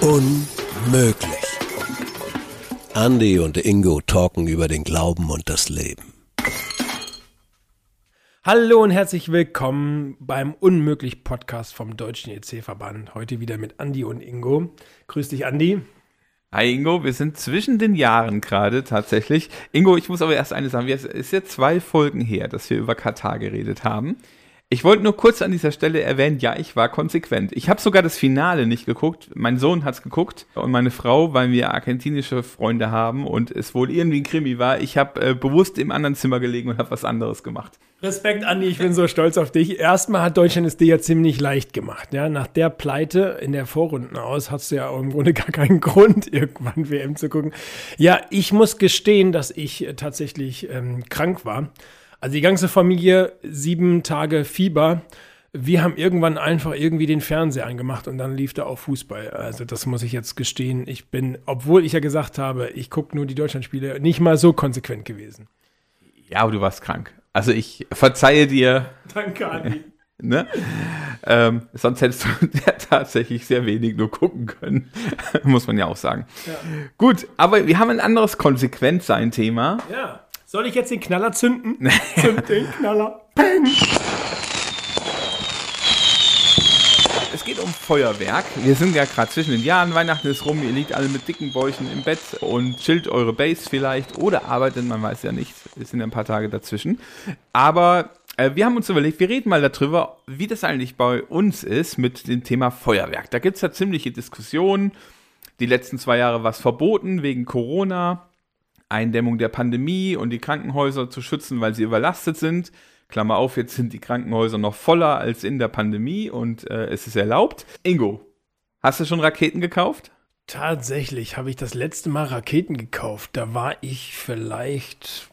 Unmöglich. Andy und Ingo talken über den Glauben und das Leben. Hallo und herzlich willkommen beim Unmöglich Podcast vom Deutschen EC-Verband. Heute wieder mit Andy und Ingo. Grüß dich, Andy. Hi Ingo, wir sind zwischen den Jahren gerade tatsächlich. Ingo, ich muss aber erst eine sagen, es ist jetzt zwei Folgen her, dass wir über Katar geredet haben. Ich wollte nur kurz an dieser Stelle erwähnen, ja, ich war konsequent. Ich habe sogar das Finale nicht geguckt. Mein Sohn hat's geguckt und meine Frau, weil wir argentinische Freunde haben und es wohl irgendwie ein Krimi war. Ich habe äh, bewusst im anderen Zimmer gelegen und habe was anderes gemacht. Respekt, Andi, ich bin so stolz auf dich. Erstmal hat Deutschland es dir ja ziemlich leicht gemacht. Ja? Nach der Pleite in der Vorrunden aus hast du ja im Grunde gar keinen Grund, irgendwann WM zu gucken. Ja, ich muss gestehen, dass ich äh, tatsächlich ähm, krank war. Also die ganze Familie, sieben Tage Fieber. Wir haben irgendwann einfach irgendwie den Fernseher angemacht und dann lief da auch Fußball. Also das muss ich jetzt gestehen. Ich bin, obwohl ich ja gesagt habe, ich gucke nur die Deutschlandspiele, nicht mal so konsequent gewesen. Ja, aber du warst krank. Also ich verzeihe dir. Danke, Andi. Ne? Ähm, sonst hättest du ja tatsächlich sehr wenig nur gucken können, muss man ja auch sagen. Ja. Gut, aber wir haben ein anderes Konsequenzsein-Thema. Ja. Soll ich jetzt den Knaller zünden? Zünd den Knaller. Peng. Es geht um Feuerwerk. Wir sind ja gerade zwischen den Jahren, Weihnachten ist rum, ihr liegt alle mit dicken Bäuchen im Bett und chillt eure Base vielleicht oder arbeitet, man weiß ja nicht, es sind ja ein paar Tage dazwischen. Aber äh, wir haben uns überlegt, wir reden mal darüber, wie das eigentlich bei uns ist mit dem Thema Feuerwerk. Da gibt es ja ziemliche Diskussionen. Die letzten zwei Jahre war es verboten wegen Corona. Eindämmung der Pandemie und die Krankenhäuser zu schützen, weil sie überlastet sind. Klammer auf, jetzt sind die Krankenhäuser noch voller als in der Pandemie und äh, es ist erlaubt. Ingo, hast du schon Raketen gekauft? Tatsächlich habe ich das letzte Mal Raketen gekauft. Da war ich vielleicht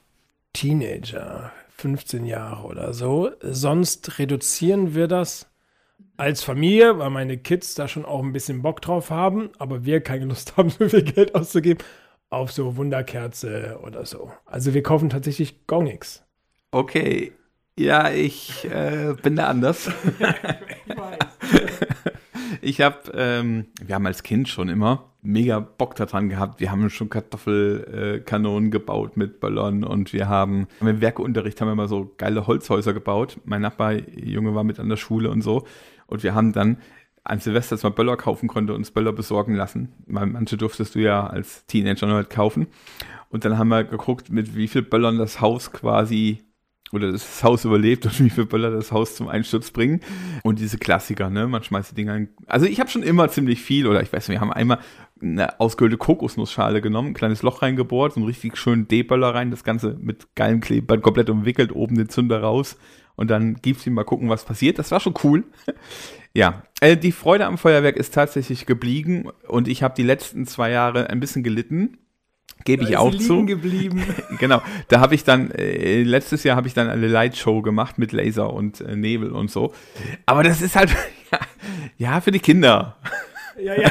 Teenager, 15 Jahre oder so. Sonst reduzieren wir das als Familie, weil meine Kids da schon auch ein bisschen Bock drauf haben, aber wir keine Lust haben, so viel Geld auszugeben auf so Wunderkerze oder so. Also wir kaufen tatsächlich gar nichts. Okay. Ja, ich äh, bin da anders. ich weiß. ich habe, ähm, wir haben als Kind schon immer mega Bock daran gehabt. Wir haben schon Kartoffelkanonen äh, gebaut mit Ballon und wir haben im Werkeunterricht haben wir immer so geile Holzhäuser gebaut. Mein Nachbar Junge war mit an der Schule und so und wir haben dann an Silvester man Böller kaufen konnte, uns Böller besorgen lassen. Weil manche durftest du ja als Teenager noch halt kaufen. Und dann haben wir geguckt, mit wie viel Böllern das Haus quasi oder das Haus überlebt und wie viel Böller das Haus zum Einsturz bringen. Und diese Klassiker, ne? Man schmeißt die Dinger in. Also ich habe schon immer ziemlich viel, oder ich weiß nicht, wir haben einmal eine ausgehöhlte Kokosnussschale genommen, ein kleines Loch reingebohrt, so einen richtig schönen D-Böller rein, das Ganze mit geilem Klebeband komplett umwickelt, oben den Zünder raus. Und dann gibt's ihm mal gucken, was passiert. Das war schon cool. Ja, äh, die Freude am Feuerwerk ist tatsächlich geblieben und ich habe die letzten zwei Jahre ein bisschen gelitten. Gebe ich auch zu. geblieben. genau. Da habe ich dann, äh, letztes Jahr habe ich dann eine Lightshow gemacht mit Laser und äh, Nebel und so. Aber das ist halt, ja, ja, für die Kinder. Ja, ja.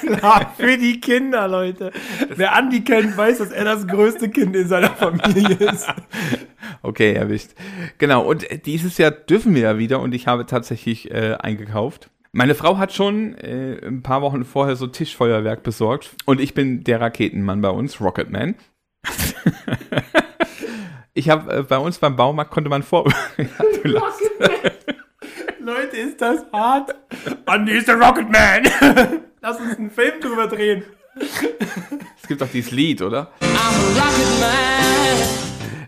Klar, für die Kinder, Leute. Wer Andi kennt, weiß, dass er das größte Kind in seiner Familie ist. Okay, erwischt. Genau, und dieses Jahr dürfen wir ja wieder und ich habe tatsächlich äh, eingekauft. Meine Frau hat schon äh, ein paar Wochen vorher so Tischfeuerwerk besorgt und ich bin der Raketenmann bei uns, Rocketman. ich habe äh, bei uns beim Baumarkt konnte man vor. Leute, ist das hart? Andy ist der Rocketman. Lass uns einen Film drüber drehen. Es gibt auch dieses Lied, oder? I'm a Rocketman.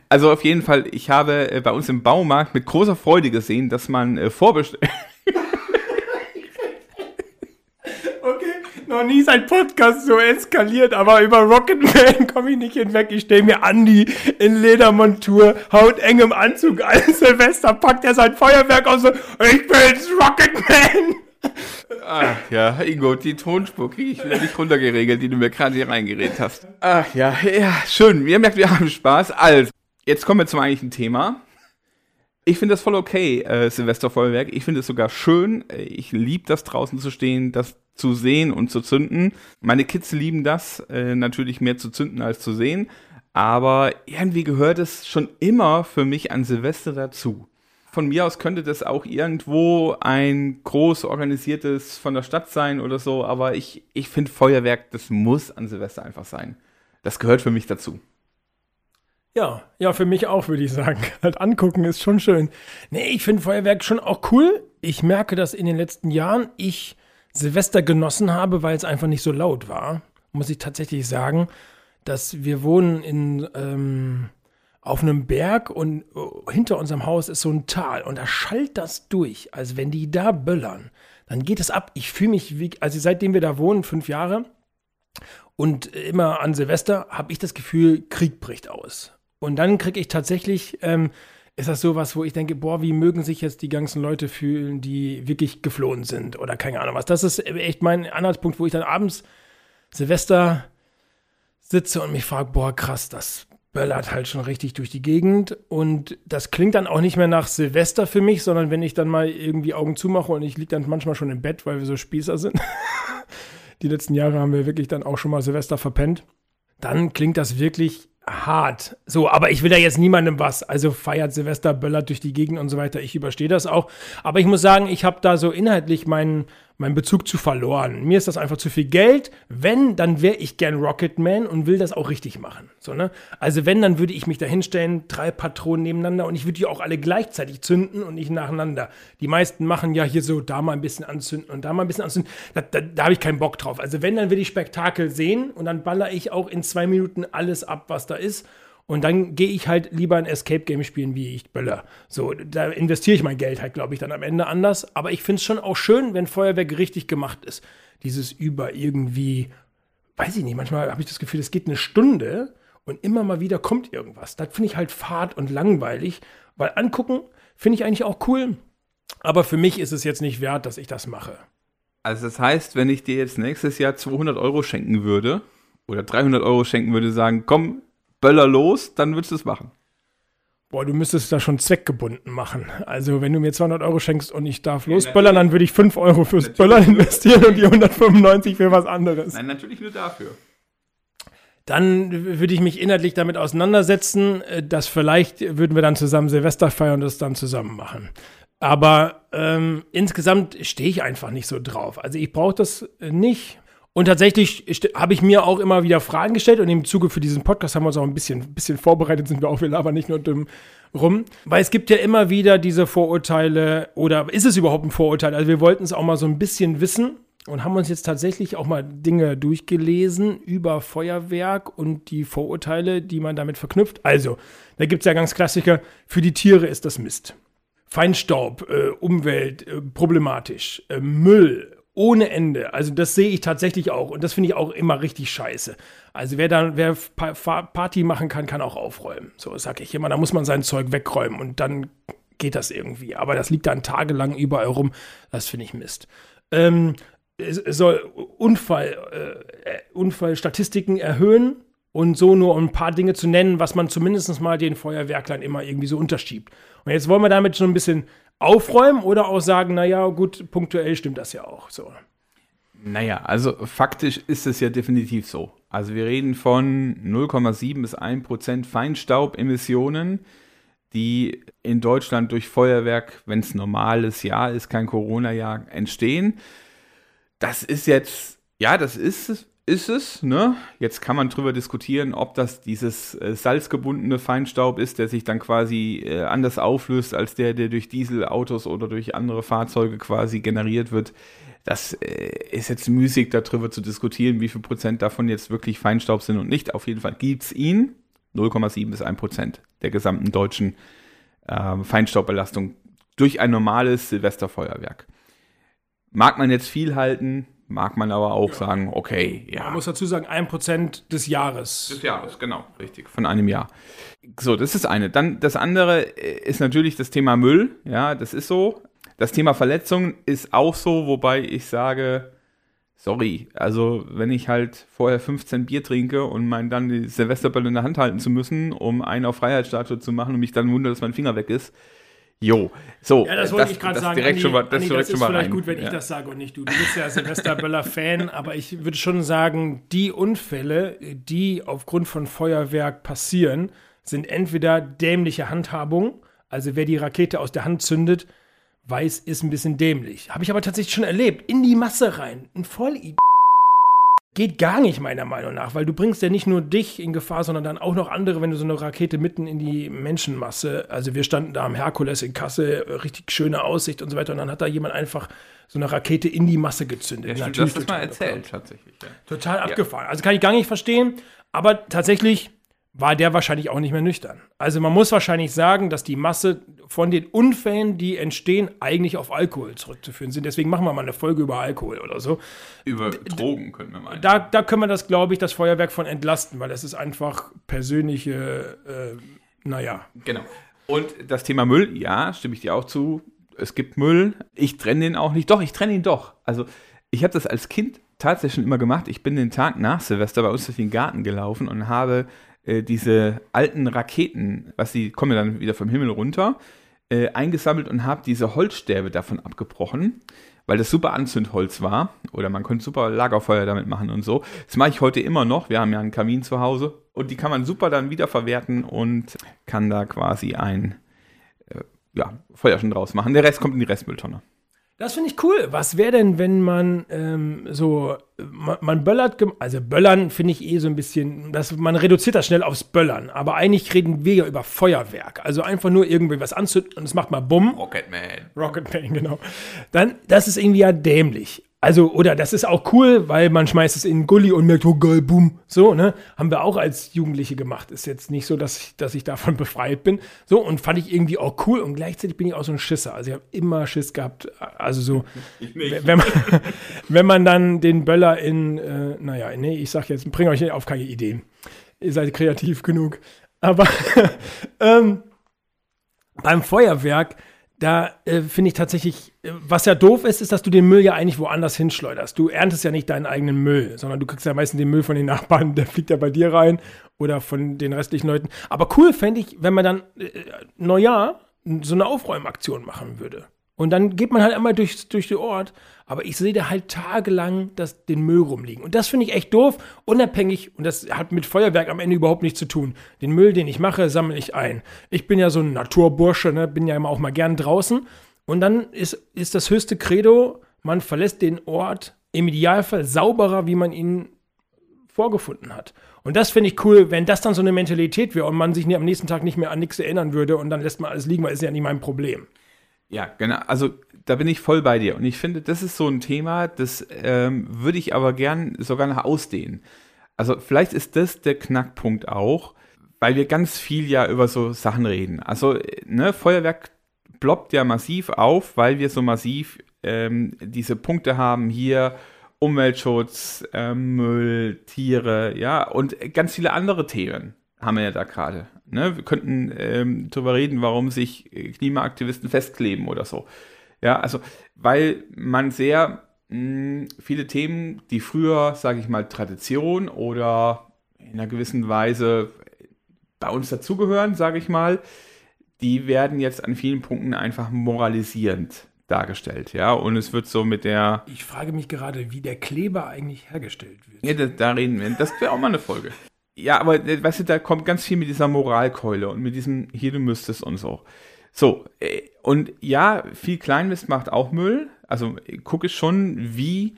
Also auf jeden Fall, ich habe äh, bei uns im Baumarkt mit großer Freude gesehen, dass man äh, vorbestellt. okay, noch nie ist ein Podcast so eskaliert, aber über Rocketman komme ich nicht hinweg. Ich stehe mir Andi in Ledermontur, hautengem Anzug an Silvester, packt er sein Feuerwerk aus und ich bin's, Rocketman! Ach ja, Ingo, die Tonspur kriege ich wieder nicht runtergeregelt, die du mir gerade hier reingeredet hast. Ach ja, ja, schön. Ihr merkt, wir haben Spaß. Also, Jetzt kommen wir zum eigentlichen Thema. Ich finde das voll okay, äh, Silvesterfeuerwerk. Ich finde es sogar schön. Ich liebe das draußen zu stehen, das zu sehen und zu zünden. Meine Kids lieben das, äh, natürlich mehr zu zünden als zu sehen. Aber irgendwie gehört es schon immer für mich an Silvester dazu. Von mir aus könnte das auch irgendwo ein groß organisiertes von der Stadt sein oder so, aber ich, ich finde Feuerwerk, das muss an Silvester einfach sein. Das gehört für mich dazu. Ja, ja, für mich auch, würde ich sagen. Halt angucken ist schon schön. Nee, ich finde Feuerwerk schon auch cool. Ich merke, dass in den letzten Jahren ich Silvester genossen habe, weil es einfach nicht so laut war. Muss ich tatsächlich sagen, dass wir wohnen in, ähm, auf einem Berg und äh, hinter unserem Haus ist so ein Tal und da schallt das durch. Also wenn die da böllern, dann geht es ab. Ich fühle mich wie, also seitdem wir da wohnen, fünf Jahre und immer an Silvester, habe ich das Gefühl, Krieg bricht aus. Und dann kriege ich tatsächlich, ähm, ist das sowas, wo ich denke, boah, wie mögen sich jetzt die ganzen Leute fühlen, die wirklich geflohen sind oder keine Ahnung was. Das ist echt mein Anhaltspunkt, wo ich dann abends Silvester sitze und mich frage, boah, krass, das böllert halt schon richtig durch die Gegend. Und das klingt dann auch nicht mehr nach Silvester für mich, sondern wenn ich dann mal irgendwie Augen zumache und ich liege dann manchmal schon im Bett, weil wir so Spießer sind. die letzten Jahre haben wir wirklich dann auch schon mal Silvester verpennt. Dann klingt das wirklich hart. So, aber ich will da jetzt niemandem was. Also feiert Silvester, böllert durch die Gegend und so weiter. Ich überstehe das auch. Aber ich muss sagen, ich habe da so inhaltlich meinen meinen Bezug zu verloren. Mir ist das einfach zu viel Geld. Wenn, dann wäre ich gern Rocketman und will das auch richtig machen. So, ne? Also wenn, dann würde ich mich da hinstellen, drei Patronen nebeneinander und ich würde die auch alle gleichzeitig zünden und nicht nacheinander. Die meisten machen ja hier so, da mal ein bisschen anzünden und da mal ein bisschen anzünden. Da, da, da habe ich keinen Bock drauf. Also wenn, dann will ich Spektakel sehen und dann baller ich auch in zwei Minuten alles ab, was da ist. Und dann gehe ich halt lieber ein Escape Game spielen, wie ich Böller. So, da investiere ich mein Geld halt, glaube ich, dann am Ende anders. Aber ich finde es schon auch schön, wenn Feuerwerk richtig gemacht ist. Dieses über irgendwie, weiß ich nicht, manchmal habe ich das Gefühl, es geht eine Stunde und immer mal wieder kommt irgendwas. Das finde ich halt fad und langweilig, weil angucken finde ich eigentlich auch cool. Aber für mich ist es jetzt nicht wert, dass ich das mache. Also das heißt, wenn ich dir jetzt nächstes Jahr 200 Euro schenken würde oder 300 Euro schenken würde, sagen, komm, Böller los, dann würdest du es machen. Boah, du müsstest das schon zweckgebunden machen. Also, wenn du mir 200 Euro schenkst und ich darf losböllern, dann würde ich 5 Euro fürs. Böllern investieren und die 195 für was anderes. Nein, natürlich nur dafür. Dann würde ich mich inhaltlich damit auseinandersetzen, äh, dass vielleicht würden wir dann zusammen Silvester feiern und das dann zusammen machen. Aber ähm, insgesamt stehe ich einfach nicht so drauf. Also ich brauche das nicht. Und tatsächlich habe ich mir auch immer wieder Fragen gestellt und im Zuge für diesen Podcast haben wir uns auch ein bisschen, bisschen vorbereitet, sind wir auch, wir labern nicht nur dumm rum. Weil es gibt ja immer wieder diese Vorurteile oder ist es überhaupt ein Vorurteil? Also wir wollten es auch mal so ein bisschen wissen und haben uns jetzt tatsächlich auch mal Dinge durchgelesen über Feuerwerk und die Vorurteile, die man damit verknüpft. Also, da gibt es ja ganz Klassiker, für die Tiere ist das Mist. Feinstaub, äh, Umwelt, äh, problematisch, äh, Müll, ohne Ende. Also das sehe ich tatsächlich auch und das finde ich auch immer richtig scheiße. Also wer dann wer Party machen kann, kann auch aufräumen. So sage ich immer, da muss man sein Zeug wegräumen und dann geht das irgendwie. Aber das liegt dann tagelang überall rum. Das finde ich Mist. Ähm, es, soll Unfall, äh, Unfallstatistiken erhöhen und so nur um ein paar Dinge zu nennen, was man zumindest mal den Feuerwerklern immer irgendwie so unterschiebt. Und jetzt wollen wir damit schon ein bisschen aufräumen oder auch sagen, naja, gut, punktuell stimmt das ja auch so. Naja, also faktisch ist es ja definitiv so. Also wir reden von 0,7 bis 1 Prozent Feinstaubemissionen, die in Deutschland durch Feuerwerk, wenn es normales Jahr ist, kein Corona-Jahr, entstehen. Das ist jetzt, ja, das ist ist es. Ne? Jetzt kann man drüber diskutieren, ob das dieses äh, salzgebundene Feinstaub ist, der sich dann quasi äh, anders auflöst als der, der durch Dieselautos oder durch andere Fahrzeuge quasi generiert wird. Das äh, ist jetzt müßig, darüber zu diskutieren, wie viel Prozent davon jetzt wirklich Feinstaub sind und nicht. Auf jeden Fall gibt es ihn. 0,7 bis 1 Prozent der gesamten deutschen ähm, Feinstaubbelastung durch ein normales Silvesterfeuerwerk. Mag man jetzt viel halten, mag man aber auch ja. sagen, okay, ja. Man muss dazu sagen, ein Prozent des Jahres. Des Jahres, genau, richtig, von einem Jahr. So, das ist eine. Dann das andere ist natürlich das Thema Müll, ja, das ist so. Das Thema Verletzungen ist auch so, wobei ich sage, sorry, also wenn ich halt vorher 15 Bier trinke und mein dann die Silvesterbälle in der Hand halten zu müssen, um einen auf Freiheitsstatue zu machen und mich dann wundert, dass mein Finger weg ist, Jo, so. Ja, das wollte ich gerade sagen. Direkt Andi, schon mal, das, Andi, das ist vielleicht rein. gut, wenn ja. ich das sage und nicht du. Du bist ja Silvester Böller-Fan, aber ich würde schon sagen, die Unfälle, die aufgrund von Feuerwerk passieren, sind entweder dämliche Handhabung, Also wer die Rakete aus der Hand zündet, weiß, ist ein bisschen dämlich. Habe ich aber tatsächlich schon erlebt. In die Masse rein. Ein voll Geht gar nicht, meiner Meinung nach, weil du bringst ja nicht nur dich in Gefahr, sondern dann auch noch andere, wenn du so eine Rakete mitten in die Menschenmasse, also wir standen da am Herkules in Kassel, richtig schöne Aussicht und so weiter, und dann hat da jemand einfach so eine Rakete in die Masse gezündet. Ja, stimmt, du hast das mal erzählt, tatsächlich. Ja. Total ja. abgefahren. Also kann ich gar nicht verstehen, aber tatsächlich war der wahrscheinlich auch nicht mehr nüchtern. Also man muss wahrscheinlich sagen, dass die Masse von den Unfällen, die entstehen, eigentlich auf Alkohol zurückzuführen sind. Deswegen machen wir mal eine Folge über Alkohol oder so. Über Drogen können wir mal. Da, da können wir das, glaube ich, das Feuerwerk von entlasten, weil das ist einfach persönliche, äh, naja. Genau. Und das Thema Müll, ja, stimme ich dir auch zu. Es gibt Müll. Ich trenne den auch nicht. Doch, ich trenne ihn doch. Also ich habe das als Kind tatsächlich schon immer gemacht. Ich bin den Tag nach Silvester bei uns durch den Garten gelaufen und habe äh, diese alten Raketen, was die kommen ja dann wieder vom Himmel runter, äh, eingesammelt und habe diese Holzstäbe davon abgebrochen, weil das super Anzündholz war oder man könnte super Lagerfeuer damit machen und so. Das mache ich heute immer noch. Wir haben ja einen Kamin zu Hause und die kann man super dann wiederverwerten und kann da quasi ein äh, ja, Feuer schon draus machen. Der Rest kommt in die Restmülltonne. Das finde ich cool. Was wäre denn, wenn man ähm, so, man, man böllert, also böllern finde ich eh so ein bisschen, das, man reduziert das schnell aufs Böllern. Aber eigentlich reden wir ja über Feuerwerk. Also einfach nur irgendwie was anzünden und es macht mal Bumm. Rocketman. Rocketman, genau. Dann, das ist irgendwie ja dämlich. Also, oder das ist auch cool, weil man schmeißt es in den Gully und merkt, oh geil, boom. So, ne? Haben wir auch als Jugendliche gemacht. Ist jetzt nicht so, dass ich, dass ich davon befreit bin. So, und fand ich irgendwie auch cool. Und gleichzeitig bin ich auch so ein Schisser. Also ich habe immer Schiss gehabt. Also so, wenn man, wenn man dann den Böller in, äh, naja, nee, ich sag jetzt, bring euch auf keine Ideen. Ihr seid kreativ genug. Aber ähm, beim Feuerwerk da äh, finde ich tatsächlich, äh, was ja doof ist, ist, dass du den Müll ja eigentlich woanders hinschleuderst. Du erntest ja nicht deinen eigenen Müll, sondern du kriegst ja meistens den Müll von den Nachbarn, der fliegt ja bei dir rein oder von den restlichen Leuten. Aber cool fände ich, wenn man dann äh, Neujahr so eine Aufräumaktion machen würde. Und dann geht man halt einmal durch, durch den Ort, aber ich sehe da halt tagelang das, den Müll rumliegen. Und das finde ich echt doof, unabhängig, und das hat mit Feuerwerk am Ende überhaupt nichts zu tun. Den Müll, den ich mache, sammle ich ein. Ich bin ja so ein Naturbursche, ne? bin ja immer auch mal gern draußen. Und dann ist, ist das höchste Credo, man verlässt den Ort im Idealfall sauberer, wie man ihn vorgefunden hat. Und das finde ich cool, wenn das dann so eine Mentalität wäre und man sich am nächsten Tag nicht mehr an nichts erinnern würde und dann lässt man alles liegen, weil es ja nicht mein Problem. Ja, genau. Also da bin ich voll bei dir. Und ich finde, das ist so ein Thema, das ähm, würde ich aber gern sogar noch ausdehnen. Also vielleicht ist das der Knackpunkt auch, weil wir ganz viel ja über so Sachen reden. Also ne, Feuerwerk ploppt ja massiv auf, weil wir so massiv ähm, diese Punkte haben hier. Umweltschutz, äh, Müll, Tiere, ja, und ganz viele andere Themen haben wir ja da gerade. Ne? Wir könnten ähm, darüber reden, warum sich Klimaaktivisten festkleben oder so. Ja, also, weil man sehr mh, hm, viele Themen, die früher, sage ich mal, Tradition oder in einer gewissen Weise bei uns dazugehören, sage ich mal, die werden jetzt an vielen Punkten einfach moralisierend dargestellt, ja, und es wird so mit der. Ich frage mich gerade, wie der Kleber eigentlich hergestellt wird. Ja, da, da reden wir. Das wäre auch mal eine Folge. Ja, aber äh, weißt du, da kommt ganz viel mit dieser Moralkeule und mit diesem hier du müsstest und so. So, äh, und ja, viel Kleinmist macht auch Müll. Also gucke ich schon, wie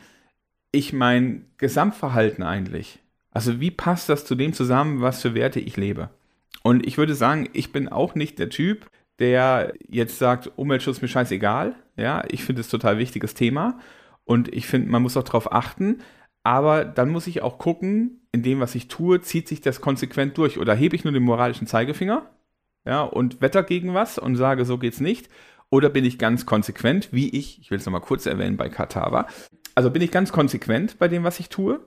ich mein Gesamtverhalten eigentlich, also wie passt das zu dem zusammen, was für Werte ich lebe. Und ich würde sagen, ich bin auch nicht der Typ, der jetzt sagt, Umweltschutz mir scheißegal. Ja, ich finde es total wichtiges Thema. Und ich finde, man muss auch darauf achten. Aber dann muss ich auch gucken, in dem, was ich tue, zieht sich das konsequent durch. Oder hebe ich nur den moralischen Zeigefinger ja, und wetter gegen was und sage, so geht's nicht. Oder bin ich ganz konsequent, wie ich, ich will es nochmal kurz erwähnen bei Katava, also bin ich ganz konsequent bei dem, was ich tue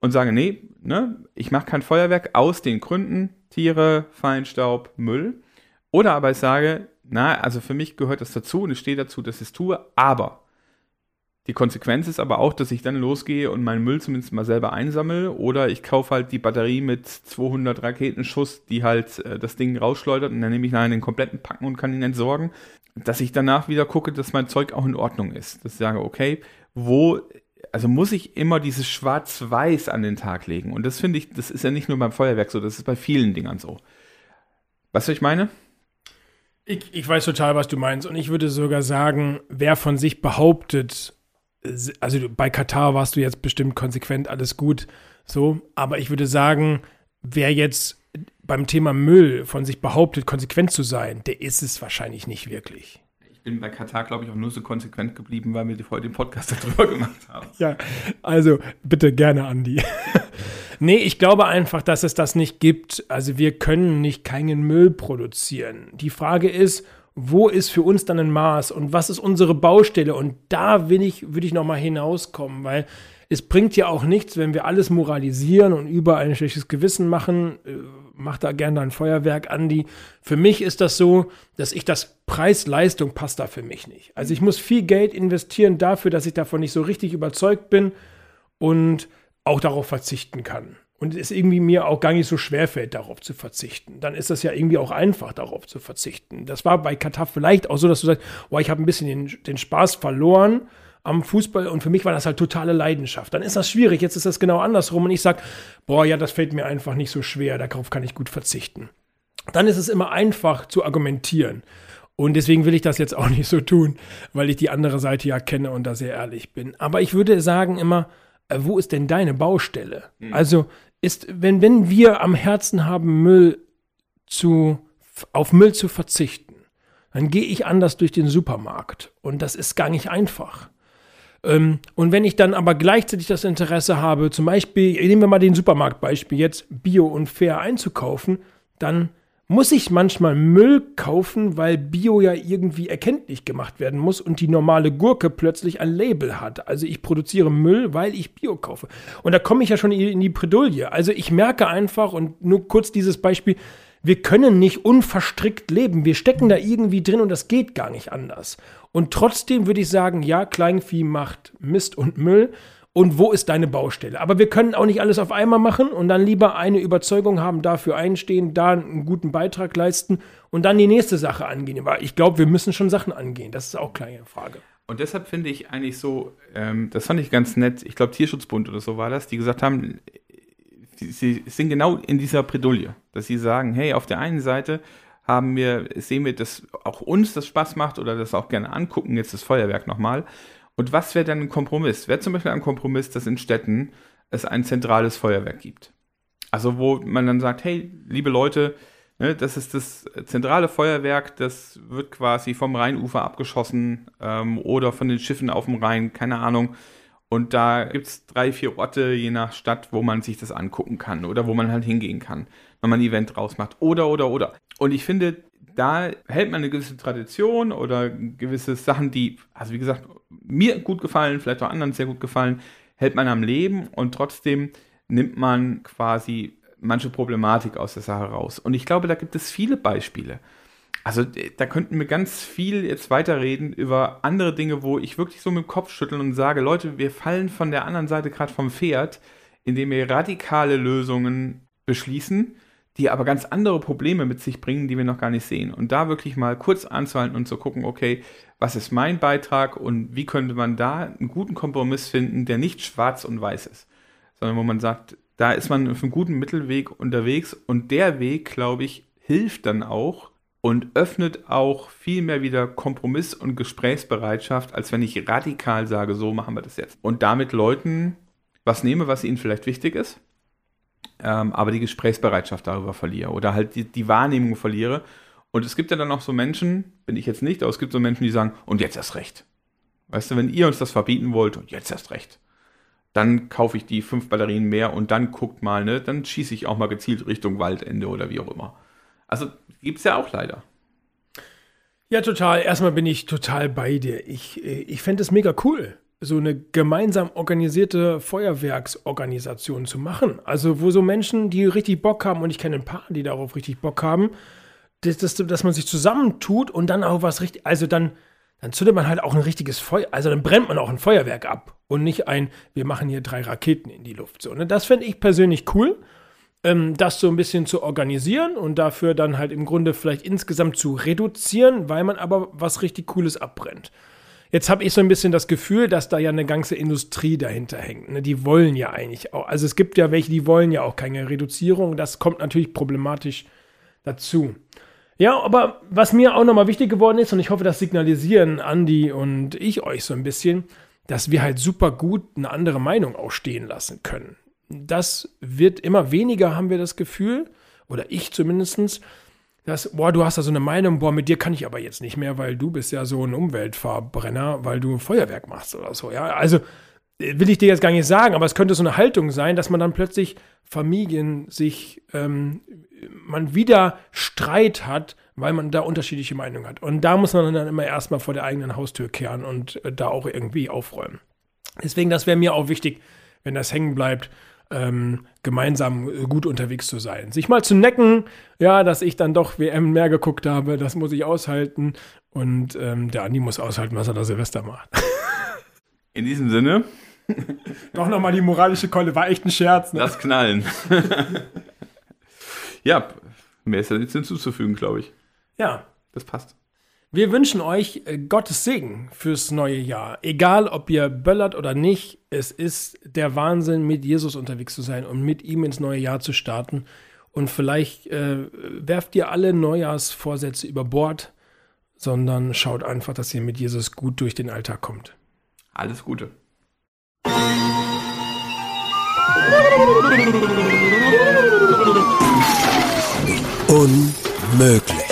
und sage, nee, ne, ich mache kein Feuerwerk aus den Gründen, Tiere, Feinstaub, Müll. Oder aber ich sage, na, also für mich gehört das dazu und ich stehe dazu, dass ich es tue, aber die Konsequenz ist aber auch, dass ich dann losgehe und meinen Müll zumindest mal selber einsammle oder ich kaufe halt die Batterie mit 200 Raketenschuss, die halt äh, das Ding rausschleudert und dann nehme ich nachher den kompletten Packen und kann ihn entsorgen. Dass ich danach wieder gucke, dass mein Zeug auch in Ordnung ist. Dass ich sage, okay, wo, also muss ich immer dieses Schwarz-Weiß an den Tag legen. Und das finde ich, das ist ja nicht nur beim Feuerwerk so, das ist bei vielen Dingern so. Was ich meine? Ich, ich weiß total, was du meinst. Und ich würde sogar sagen, wer von sich behauptet, also bei Katar warst du jetzt bestimmt konsequent, alles gut, so. Aber ich würde sagen, wer jetzt beim Thema Müll von sich behauptet, konsequent zu sein, der ist es wahrscheinlich nicht wirklich. Ich bin bei Katar, glaube ich, auch nur so konsequent geblieben, weil wir heute den Podcast darüber gemacht haben. Ja, also bitte gerne, Andi. nee, ich glaube einfach, dass es das nicht gibt. Also wir können nicht keinen Müll produzieren. Die Frage ist, wo ist für uns dann ein Maß und was ist unsere Baustelle? Und da will ich, würde ich nochmal hinauskommen, weil es bringt ja auch nichts, wenn wir alles moralisieren und überall ein schlechtes Gewissen machen. Äh, mach da gerne ein Feuerwerk, Andi. Für mich ist das so, dass ich das Preis-Leistung passt da für mich nicht. Also ich muss viel Geld investieren dafür, dass ich davon nicht so richtig überzeugt bin und auch darauf verzichten kann. Und es irgendwie mir auch gar nicht so schwer fällt, darauf zu verzichten. Dann ist das ja irgendwie auch einfach, darauf zu verzichten. Das war bei Katar vielleicht auch so, dass du sagst, boah, ich habe ein bisschen den, den Spaß verloren am Fußball und für mich war das halt totale Leidenschaft. Dann ist das schwierig. Jetzt ist das genau andersrum und ich sage, boah, ja, das fällt mir einfach nicht so schwer, darauf kann ich gut verzichten. Dann ist es immer einfach zu argumentieren. Und deswegen will ich das jetzt auch nicht so tun, weil ich die andere Seite ja kenne und da sehr ehrlich bin. Aber ich würde sagen immer, äh, wo ist denn deine Baustelle? Mhm. Also ist, wenn, wenn wir am Herzen haben, Müll zu, auf Müll zu verzichten, dann gehe ich anders durch den Supermarkt. Und das ist gar nicht einfach. Ähm, und wenn ich dann aber gleichzeitig das Interesse habe, zum Beispiel, nehmen wir mal den Supermarktbeispiel, jetzt bio und fair einzukaufen, dann muss ich manchmal Müll kaufen, weil Bio ja irgendwie erkenntlich gemacht werden muss und die normale Gurke plötzlich ein Label hat. Also ich produziere Müll, weil ich Bio kaufe. Und da komme ich ja schon in die Bredouille. Also ich merke einfach, und nur kurz dieses Beispiel, wir können nicht unverstrickt leben. Wir stecken da irgendwie drin und das geht gar nicht anders. Und trotzdem würde ich sagen, ja, Kleinvieh macht Mist und Müll. Und wo ist deine Baustelle? Aber wir können auch nicht alles auf einmal machen und dann lieber eine Überzeugung haben, dafür einstehen, da einen guten Beitrag leisten und dann die nächste Sache angehen. Weil ich glaube, wir müssen schon Sachen angehen. Das ist auch keine Frage. Und deshalb finde ich eigentlich so, ähm, das fand ich ganz nett, ich glaube Tierschutzbund oder so war das, die gesagt haben, sie sind genau in dieser Bredouille, dass sie sagen, hey, auf der einen Seite haben wir, sehen wir, dass auch uns das Spaß macht oder das auch gerne angucken, jetzt das Feuerwerk nochmal. Und was wäre dann ein Kompromiss? Wäre zum Beispiel ein Kompromiss, dass in Städten es ein zentrales Feuerwerk gibt. Also wo man dann sagt, hey, liebe Leute, ne, das ist das zentrale Feuerwerk, das wird quasi vom Rheinufer abgeschossen ähm, oder von den Schiffen auf dem Rhein, keine Ahnung. Und da gibt es drei, vier Orte je nach Stadt, wo man sich das angucken kann oder wo man halt hingehen kann, wenn man ein Event draus macht. Oder, oder, oder. Und ich finde, da hält man eine gewisse Tradition oder gewisse Sachen, die, also wie gesagt, mir gut gefallen, vielleicht auch anderen sehr gut gefallen, hält man am Leben und trotzdem nimmt man quasi manche Problematik aus der Sache raus. Und ich glaube, da gibt es viele Beispiele. Also da könnten wir ganz viel jetzt weiterreden über andere Dinge, wo ich wirklich so mit dem Kopf schütteln und sage, Leute, wir fallen von der anderen Seite gerade vom Pferd, indem wir radikale Lösungen beschließen, die aber ganz andere Probleme mit sich bringen, die wir noch gar nicht sehen. Und da wirklich mal kurz anzuhalten und zu gucken, okay, was ist mein Beitrag und wie könnte man da einen guten Kompromiss finden, der nicht schwarz und weiß ist, sondern wo man sagt, da ist man auf einem guten Mittelweg unterwegs und der Weg, glaube ich, hilft dann auch und öffnet auch viel mehr wieder Kompromiss und Gesprächsbereitschaft, als wenn ich radikal sage, so machen wir das jetzt. Und damit Leuten was nehme, was ihnen vielleicht wichtig ist ähm, aber die Gesprächsbereitschaft darüber verliere oder halt die, die Wahrnehmung verliere. Und es gibt ja dann auch so Menschen, bin ich jetzt nicht, aber es gibt so Menschen, die sagen, und jetzt erst recht. Weißt du, wenn ihr uns das verbieten wollt, und jetzt erst recht, dann kaufe ich die fünf Batterien mehr und dann guckt mal, ne, dann schieße ich auch mal gezielt Richtung Waldende oder wie auch immer. Also gibt es ja auch leider. Ja, total. Erstmal bin ich total bei dir. Ich, äh, ich fände es mega cool, so eine gemeinsam organisierte Feuerwerksorganisation zu machen. Also wo so Menschen, die richtig Bock haben, und ich kenne ein paar, die darauf richtig Bock haben, dass, dass, dass man sich zusammentut und dann auch was richtig, also dann, dann zündet man halt auch ein richtiges Feuer, also dann brennt man auch ein Feuerwerk ab und nicht ein, wir machen hier drei Raketen in die Luft. So, ne? Das fände ich persönlich cool, ähm, das so ein bisschen zu organisieren und dafür dann halt im Grunde vielleicht insgesamt zu reduzieren, weil man aber was richtig Cooles abbrennt. Jetzt habe ich so ein bisschen das Gefühl, dass da ja eine ganze Industrie dahinter hängt. Ne? Die wollen ja eigentlich auch, also es gibt ja welche, die wollen ja auch keine Reduzierung. Das kommt natürlich problematisch dazu. Ja, aber was mir auch nochmal wichtig geworden ist, und ich hoffe, das signalisieren Andi und ich euch so ein bisschen, dass wir halt super gut eine andere Meinung auch stehen lassen können. Das wird immer weniger, haben wir das Gefühl, oder ich zumindestens dass, boah, du hast da so eine Meinung, boah, mit dir kann ich aber jetzt nicht mehr, weil du bist ja so ein Umweltverbrenner, weil du Feuerwerk machst oder so, ja. Also will ich dir jetzt gar nicht sagen, aber es könnte so eine Haltung sein, dass man dann plötzlich Familien sich, ähm, man wieder Streit hat, weil man da unterschiedliche Meinungen hat. Und da muss man dann immer erstmal vor der eigenen Haustür kehren und äh, da auch irgendwie aufräumen. Deswegen, das wäre mir auch wichtig, wenn das hängen bleibt, ähm, gemeinsam äh, gut unterwegs zu sein. Sich mal zu necken, ja, dass ich dann doch WM mehr geguckt habe, das muss ich aushalten. Und ähm, der Andi muss aushalten, was er da Silvester macht. In diesem Sinne. Doch nochmal die moralische Keule, war echt ein Scherz. Ne? Das Knallen. ja, mehr ist ja nichts hinzuzufügen, glaube ich. Ja. Das passt. Wir wünschen euch äh, Gottes Segen fürs neue Jahr. Egal, ob ihr böllert oder nicht, es ist der Wahnsinn, mit Jesus unterwegs zu sein und mit ihm ins neue Jahr zu starten. Und vielleicht äh, werft ihr alle Neujahrsvorsätze über Bord, sondern schaut einfach, dass ihr mit Jesus gut durch den Alltag kommt. Alles Gute. Unmöglich.